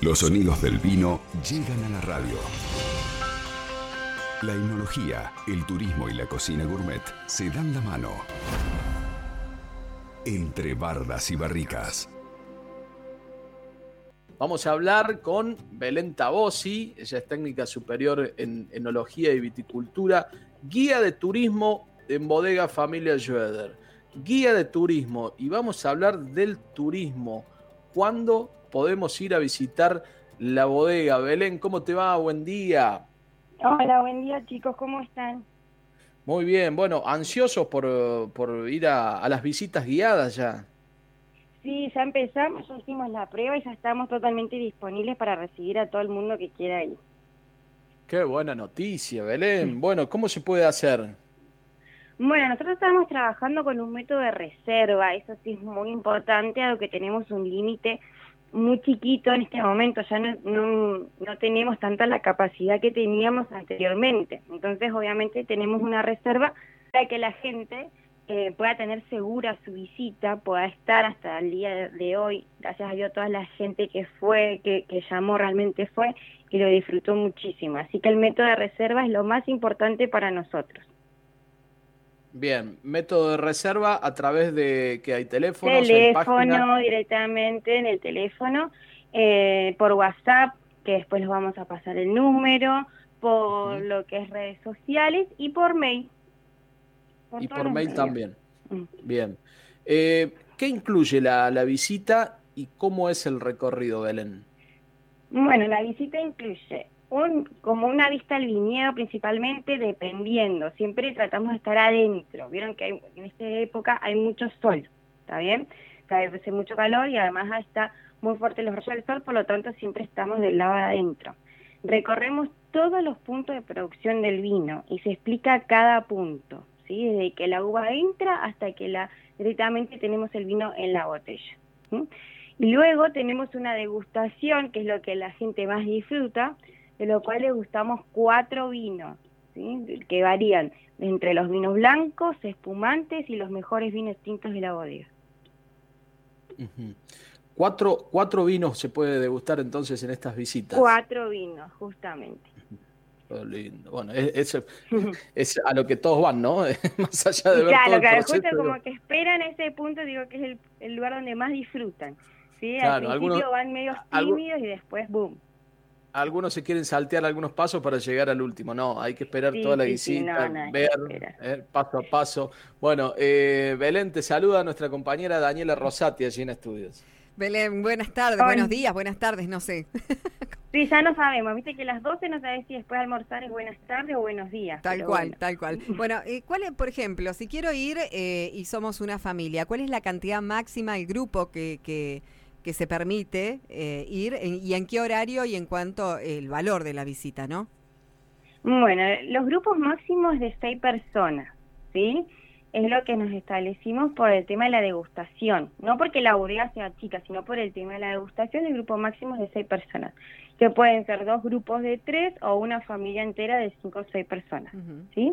Los sonidos del vino llegan a la radio. La enología, el turismo y la cocina gourmet se dan la mano. Entre bardas y barricas. Vamos a hablar con Belén Tabosi, ella es técnica superior en enología y viticultura, guía de turismo en bodega Familia Schroeder. Guía de turismo y vamos a hablar del turismo. ¿Cuándo podemos ir a visitar la bodega? Belén, ¿cómo te va? Buen día. Hola, buen día chicos, ¿cómo están? Muy bien, bueno, ansiosos por, por ir a, a las visitas guiadas ya. Sí, ya empezamos, ya hicimos la prueba y ya estamos totalmente disponibles para recibir a todo el mundo que quiera ir. Qué buena noticia, Belén. Bueno, ¿cómo se puede hacer? Bueno, nosotros estamos trabajando con un método de reserva, eso sí es muy importante, dado que tenemos un límite muy chiquito en este momento, ya no, no, no, tenemos tanta la capacidad que teníamos anteriormente. Entonces, obviamente, tenemos una reserva para que la gente eh, pueda tener segura su visita, pueda estar hasta el día de hoy. Gracias a Dios, toda la gente que fue, que, que llamó realmente fue y lo disfrutó muchísimo. Así que el método de reserva es lo más importante para nosotros. Bien, método de reserva a través de que hay teléfono. Teléfono directamente en el teléfono, eh, por WhatsApp, que después les vamos a pasar el número, por lo que es redes sociales y por mail y por mail también. Mm. Bien. Eh, ¿Qué incluye la, la visita y cómo es el recorrido, Belén? Bueno, la visita incluye un, como una vista al viñedo principalmente, dependiendo. Siempre tratamos de estar adentro. Vieron que en esta época hay mucho sol, ¿está bien? Hace mucho calor y además está muy fuerte los rayos del sol, por lo tanto siempre estamos del lado de adentro. Recorremos todos los puntos de producción del vino y se explica cada punto. Desde que la uva entra hasta que la directamente tenemos el vino en la botella. Y luego tenemos una degustación, que es lo que la gente más disfruta, de lo cual le gustamos cuatro vinos, que varían entre los vinos blancos, espumantes y los mejores vinos tintos de la bodega. cuatro, cuatro vinos se puede degustar entonces en estas visitas. Cuatro vinos, justamente. Lindo. Bueno, es, es, a lo que todos van, ¿no? más allá de ver claro, todo el claro, justo como que esperan ese punto, digo que es el, el lugar donde más disfrutan. ¿sí? Al principio van medio tímidos y después, boom. Algunos se quieren saltear algunos pasos para llegar al último. No, hay que esperar toda la visita, ver eh, paso a paso. Bueno, eh, Belén, te saluda nuestra compañera Daniela Rosati allí en Estudios. Belén, buenas tardes, buenos días, buenas tardes, no sé. Sí, ya no sabemos, viste que las 12 no sabes si después de almorzar es buenas tardes o buenos días. Tal cual, tal cual. Bueno, eh, ¿cuál es, por ejemplo, si quiero ir eh, y somos una familia, cuál es la cantidad máxima, el grupo que, que, que se permite eh, ir y en qué horario y en cuanto el valor de la visita, no? Bueno, los grupos máximos de seis personas, ¿sí? es lo que nos establecimos por el tema de la degustación, no porque la bodega sea chica, sino por el tema de la degustación, el grupo máximo es de seis personas, que pueden ser dos grupos de tres o una familia entera de cinco o seis personas, ¿sí?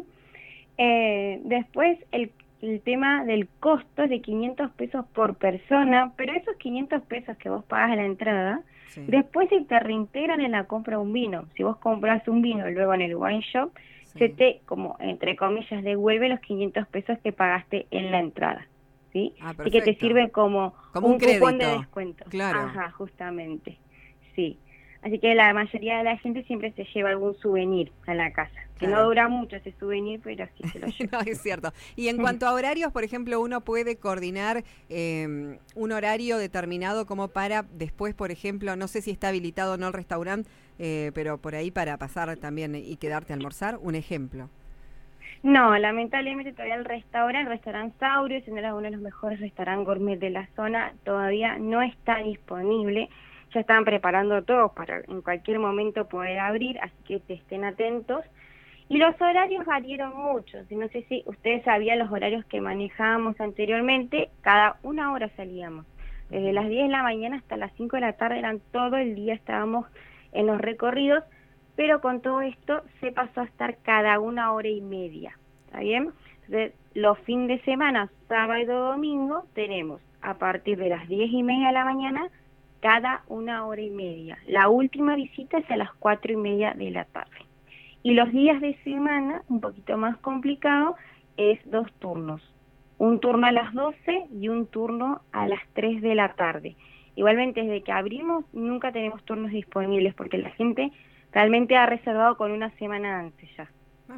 Eh, después, el, el tema del costo es de 500 pesos por persona, pero esos 500 pesos que vos pagas a la entrada, después se te reintegran en la compra de un vino. Si vos compras un vino luego en el wine shop, se te, como entre comillas, devuelve los 500 pesos que pagaste en la entrada. ¿sí? Ah, Así que te sirve como, como un, cupón de descuento. Claro. Ajá, justamente. Sí. Así que la mayoría de la gente siempre se lleva algún souvenir a la casa. Que no dura mucho ese souvenir, pero sí se lo lleva. no, es cierto. Y en cuanto a horarios, por ejemplo, uno puede coordinar eh, un horario determinado como para después, por ejemplo, no sé si está habilitado o no el restaurante, eh, pero por ahí para pasar también y quedarte a almorzar, un ejemplo. No, lamentablemente todavía el restaurante, el restaurante Saurio, siendo uno de los mejores restaurantes gourmet de la zona, todavía no está disponible ya están preparando todo para en cualquier momento poder abrir, así que estén atentos. Y los horarios variaron mucho, no sé si ustedes sabían los horarios que manejábamos anteriormente, cada una hora salíamos. Desde las 10 de la mañana hasta las 5 de la tarde eran todo el día estábamos en los recorridos, pero con todo esto se pasó a estar cada una hora y media, ¿está bien? Entonces, los fines de semana, sábado y domingo, tenemos a partir de las 10 y media de la mañana cada una hora y media. La última visita es a las cuatro y media de la tarde. Y los días de semana, un poquito más complicado, es dos turnos. Un turno a las 12 y un turno a las 3 de la tarde. Igualmente, desde que abrimos, nunca tenemos turnos disponibles porque la gente realmente ha reservado con una semana antes ya. Ah,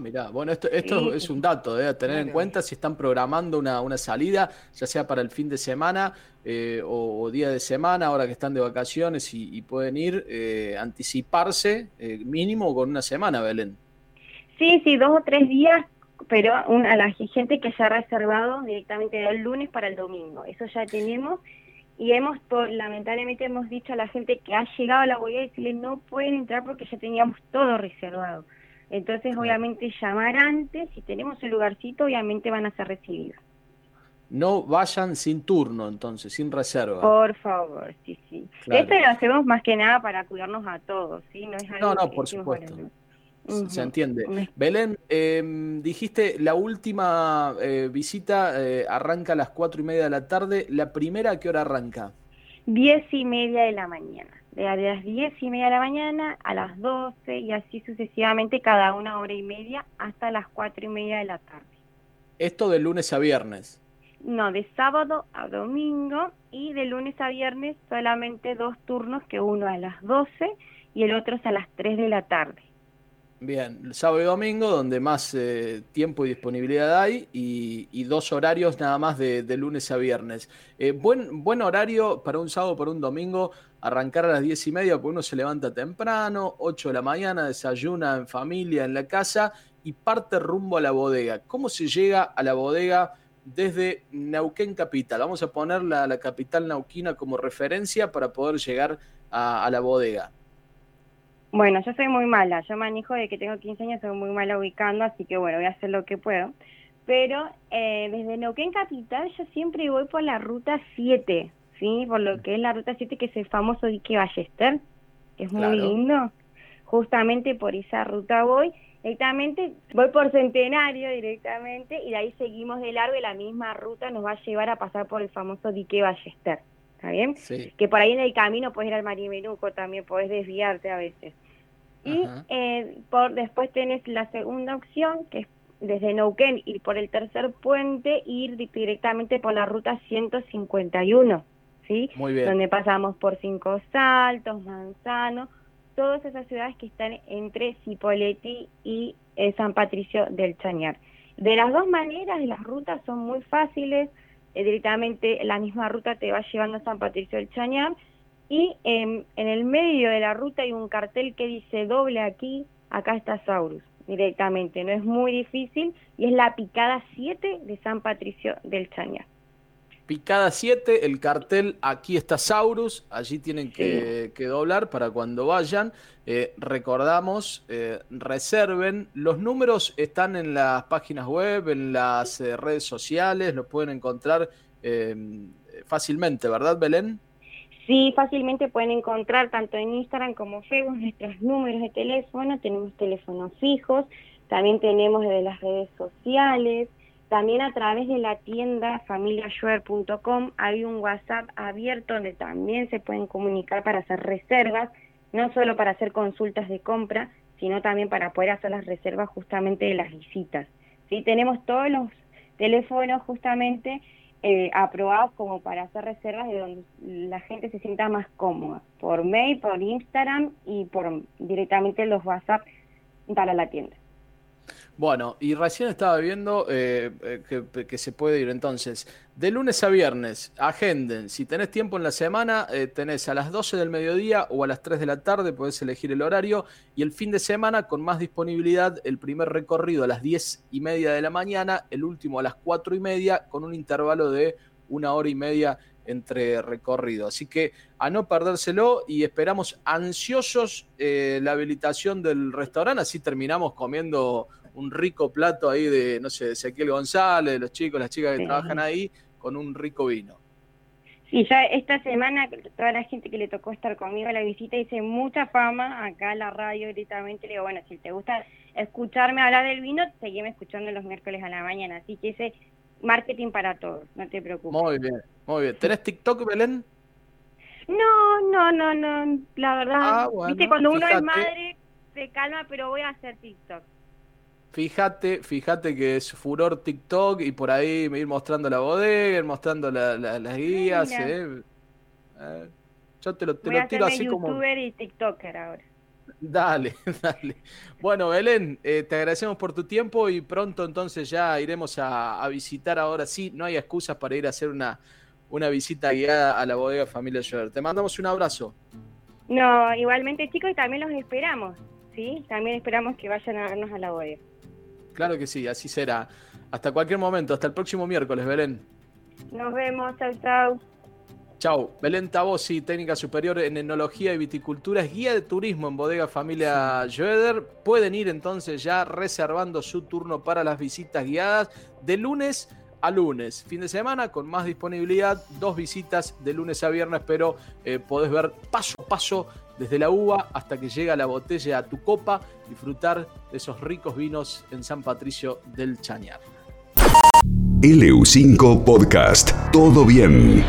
mira. Ah, bueno, esto, esto es un dato eh, a tener en cuenta si están programando una, una, salida, ya sea para el fin de semana eh, o, día de semana, ahora que están de vacaciones y, pueden ir, eh, anticiparse mínimo con una semana, Belén. Sí, sí, dos o tres días, pero a la gente que ya ha reservado directamente del lunes para el domingo. Eso ya tenemos y hemos, lamentablemente, hemos dicho a la gente que ha llegado a la bodega y decirle no pueden entrar porque ya teníamos todo reservado. Entonces, obviamente, llamar antes, si tenemos el lugarcito, obviamente van a ser recibidos. No vayan sin turno, entonces, sin reserva. Por favor, sí, sí. Esto lo hacemos más que nada para cuidarnos a todos, ¿sí? No, es algo no, por supuesto. Se entiende. Belén, em, dijiste la última eh, visita eh, arranca a las cuatro y media de la tarde. ¿La primera a qué hora arranca? Diez y media de la mañana de las diez y media de la mañana a las 12 y así sucesivamente cada una hora y media hasta las cuatro y media de la tarde. ¿Esto de lunes a viernes? No, de sábado a domingo y de lunes a viernes solamente dos turnos, que uno a las 12 y el otro es a las 3 de la tarde. Bien, sábado y domingo, donde más eh, tiempo y disponibilidad hay, y, dos horarios nada más de, lunes a viernes. Eh, buen, horario para un sábado, para un domingo, arrancar a las diez y media, porque uno se levanta temprano, 8 de la mañana, desayuna en familia, en la casa, y parte rumbo a la bodega. ¿Cómo se llega a la bodega desde Neuquén Capital? Vamos a poner la, la capital nauquina como referencia para poder llegar a la bodega. Bueno, yo soy muy mala, yo manejo de que tengo 15 años, soy muy mala ubicando, así que bueno, voy a hacer lo que puedo. Pero eh, desde Neuquén Capital yo siempre voy por la ruta 7, ¿sí? Por lo que es la ruta 7, que es el famoso dique Ballester, que es muy lindo. Justamente por esa ruta voy. Directamente voy por Centenario directamente y de ahí seguimos de largo y la misma ruta nos va a llevar a pasar por el famoso dique Ballester. ¿Está bien? Que por ahí en el camino puedes ir al Marimenuco también, puedes desviarte a veces. Y eh, por después tenés la segunda opción, que es desde Neuquén ir por el tercer puente, ir directamente por la ruta 151, ¿sí? Muy bien. Donde pasamos por Cinco Saltos, Manzano, todas esas ciudades que están entre Cipolletti y eh, San Patricio del Chañar. De las dos maneras, las rutas son muy fáciles, eh, directamente la misma ruta te va llevando a San Patricio del Chañar, y en el medio de la ruta hay un cartel que dice doble aquí, acá está Saurus directamente, no es muy difícil y es la picada 7 de San Patricio del Chañar. Picada 7, el cartel aquí está Saurus, allí tienen que, doblar para cuando vayan. Eh, recordamos, eh, reserven, los números están en las páginas web, en las eh, redes sociales, los pueden encontrar fácilmente, ¿verdad Belén? Sí, fácilmente pueden encontrar tanto en Instagram como Facebook nuestros números de teléfono, tenemos teléfonos fijos, también tenemos de las redes sociales, también a través de la tienda familiashuer.com hay un WhatsApp abierto donde también se pueden comunicar para hacer reservas, no solo para hacer consultas de compra, sino también para poder hacer las reservas justamente de las visitas. Sí, tenemos todos los teléfonos justamente eh, aprobados como para hacer reservas de donde la gente se sienta más cómoda, por mail, por Instagram y por directamente los WhatsApp para la tienda. Bueno, y recién estaba viendo eh, eh, que, se puede ir entonces, de lunes a viernes, agenden, si tenés tiempo en la semana, eh, tenés a las 12 del mediodía o a las 3 de la tarde, podés elegir el horario, y el fin de semana con más disponibilidad, el primer recorrido a las 10 y media de la mañana, el último a las 4 y media, con un intervalo de una hora y media entre recorrido. Así que a no perdérselo y esperamos ansiosos la habilitación del restaurante, así terminamos comiendo un rico plato ahí de, no sé, de Ezequiel González, los chicos, las chicas que trabajan ahí, con un rico vino. Sí, ya esta semana toda la gente que le tocó estar conmigo a la visita hice mucha fama acá en la radio directamente. Le digo, bueno, si te gusta escucharme hablar del vino, seguime escuchando los miércoles a la mañana. Así que ese marketing para todos, no te preocupes. Muy bien, muy bien. ¿Tenés TikTok, Belén? No, no, no, no, la verdad. Ah, bueno, Viste, cuando uno es madre, se calma, pero voy a hacer TikTok. Fíjate, fíjate que es furor TikTok y por ahí me ir mostrando la bodega, ir mostrando la- la- las guías. eh. Eh, yo te lo, te Voy a lo tiro hacerme así como. youtuber y TikToker ahora. Dale, dale. Bueno, Belén, eh, te agradecemos por tu tiempo y pronto entonces ya iremos a, a visitar ahora sí. No hay excusas para ir a hacer una, una visita guiada a la bodega Familia Schroeder. Te mandamos un abrazo. No, igualmente chicos, y también los esperamos, ¿sí? También esperamos que vayan a vernos a la bodega. Claro que sí, así será. Hasta cualquier momento, hasta el próximo miércoles, Belén. Nos vemos, chau, chau. Chau. Belén Tabosi, técnica superior en enología y viticultura, es guía de turismo en bodega familia Schroeder. Pueden ir entonces ya reservando su turno para las visitas guiadas de lunes a lunes. Fin de semana con más disponibilidad, dos visitas de lunes a viernes, pero eh, podés ver paso a paso desde la uva hasta que llega la botella a tu copa, disfrutar de esos ricos vinos en San Patricio del Chañar. LU5 Podcast. Todo bien.